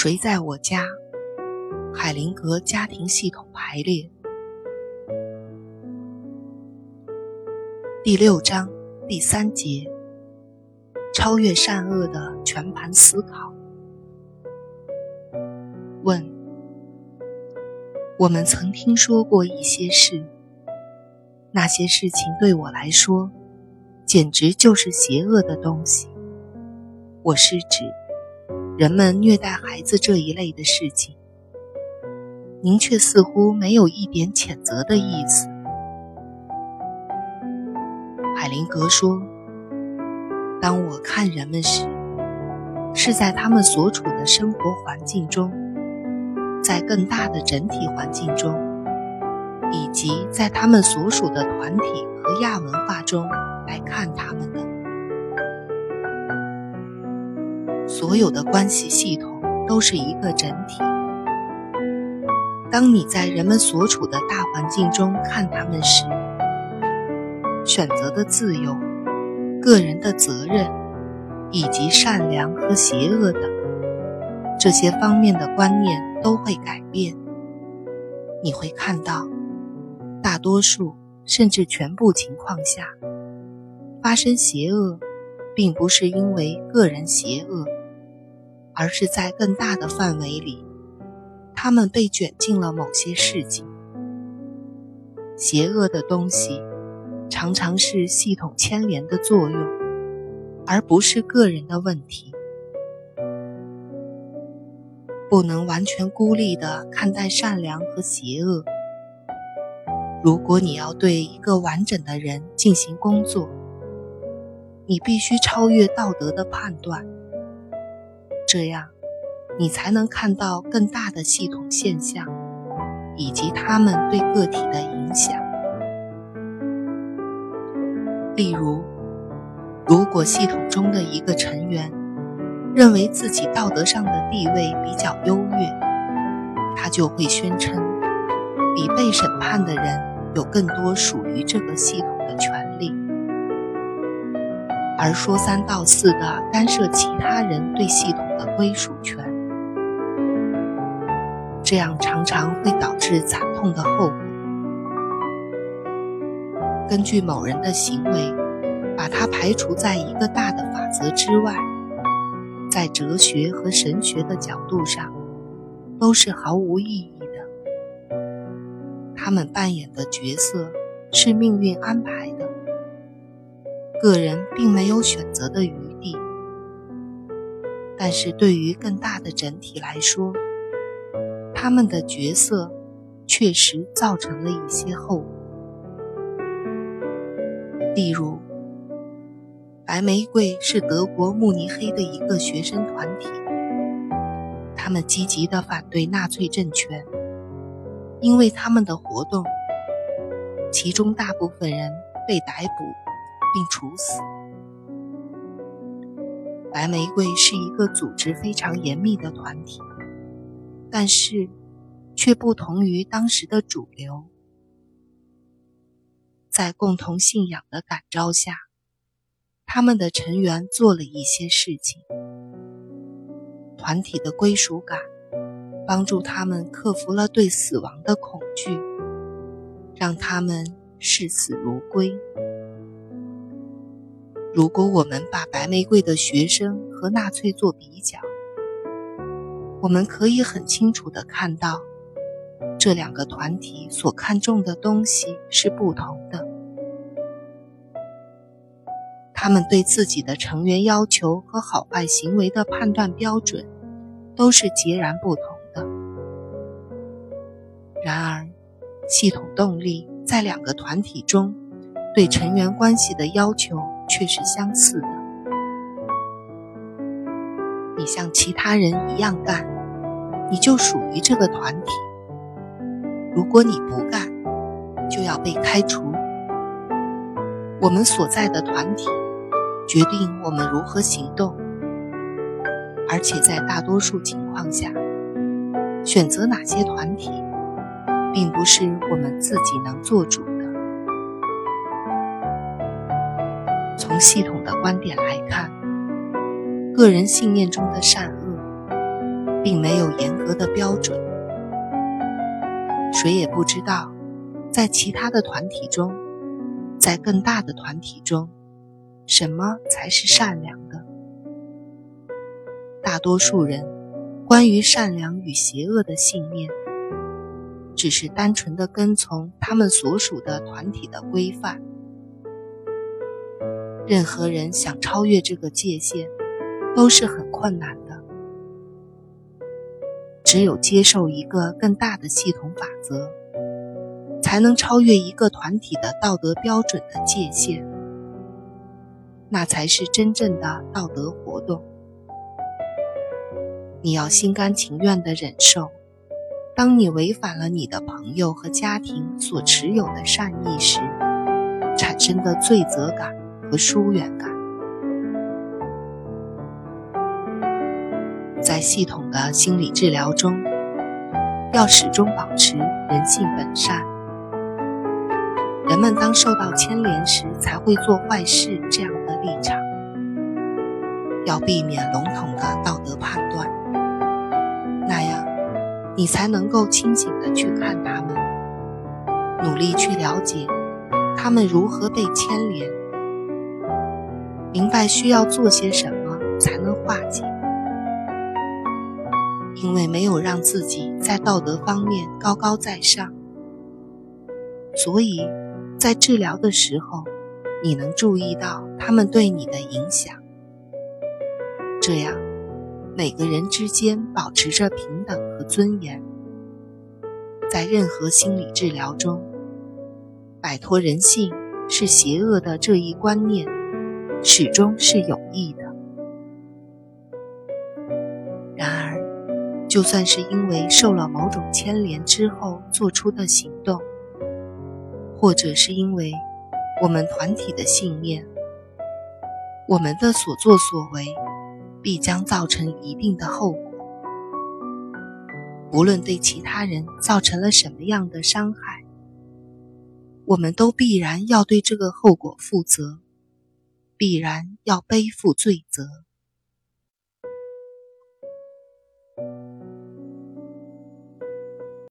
谁在我家？海灵格家庭系统排列第六章第三节：超越善恶的全盘思考。问：我们曾听说过一些事，那些事情对我来说，简直就是邪恶的东西。我是指。人们虐待孩子这一类的事情，您却似乎没有一点谴责的意思。海灵格说：“当我看人们时，是在他们所处的生活环境中，在更大的整体环境中，以及在他们所属的团体和亚文化中来看他们的。”所有的关系系统都是一个整体。当你在人们所处的大环境中看他们时，选择的自由、个人的责任，以及善良和邪恶等这些方面的观念都会改变。你会看到，大多数甚至全部情况下，发生邪恶，并不是因为个人邪恶。而是在更大的范围里，他们被卷进了某些事情。邪恶的东西常常是系统牵连的作用，而不是个人的问题。不能完全孤立地看待善良和邪恶。如果你要对一个完整的人进行工作，你必须超越道德的判断。这样，你才能看到更大的系统现象，以及它们对个体的影响。例如，如果系统中的一个成员认为自己道德上的地位比较优越，他就会宣称，比被审判的人有更多属于这个系统的权。而说三道四的干涉其他人对系统的归属权，这样常常会导致惨痛的后果。根据某人的行为，把他排除在一个大的法则之外，在哲学和神学的角度上，都是毫无意义的。他们扮演的角色是命运安排。个人并没有选择的余地，但是对于更大的整体来说，他们的角色确实造成了一些后果。例如，白玫瑰是德国慕尼黑的一个学生团体，他们积极地反对纳粹政权，因为他们的活动，其中大部分人被逮捕。并处死。白玫瑰是一个组织非常严密的团体，但是却不同于当时的主流。在共同信仰的感召下，他们的成员做了一些事情。团体的归属感帮助他们克服了对死亡的恐惧，让他们视死如归。如果我们把白玫瑰的学生和纳粹做比较，我们可以很清楚地看到，这两个团体所看重的东西是不同的。他们对自己的成员要求和好坏行为的判断标准都是截然不同的。然而，系统动力在两个团体中对成员关系的要求。却是相似的。你像其他人一样干，你就属于这个团体；如果你不干，就要被开除。我们所在的团体决定我们如何行动，而且在大多数情况下，选择哪些团体，并不是我们自己能做主。从系统的观点来看，个人信念中的善恶并没有严格的标准。谁也不知道，在其他的团体中，在更大的团体中，什么才是善良的。大多数人关于善良与邪恶的信念，只是单纯的跟从他们所属的团体的规范。任何人想超越这个界限，都是很困难的。只有接受一个更大的系统法则，才能超越一个团体的道德标准的界限。那才是真正的道德活动。你要心甘情愿地忍受，当你违反了你的朋友和家庭所持有的善意时，产生的罪责感和疏远感。在系统的心理治疗中，要始终保持人性本善。人们当受到牵连时才会做坏事这样的立场，要避免笼统的道德判断，那样你才能够清醒的去看他们，努力去了解他们如何被牵连，明白需要做些什么才能化解。因为没有让自己在道德方面高高在上，所以，在治疗的时候，你能注意到他们对你的影响。这样，每个人之间保持着平等和尊严。在任何心理治疗中，摆脱人性是邪恶的这一观念，始终是有益的。然而就算是因为受了某种牵连之后做出的行动，或者是因为我们团体的信念，我们的所作所为必将造成一定的后果。无论对其他人造成了什么样的伤害，我们都必然要对这个后果负责，必然要背负罪责。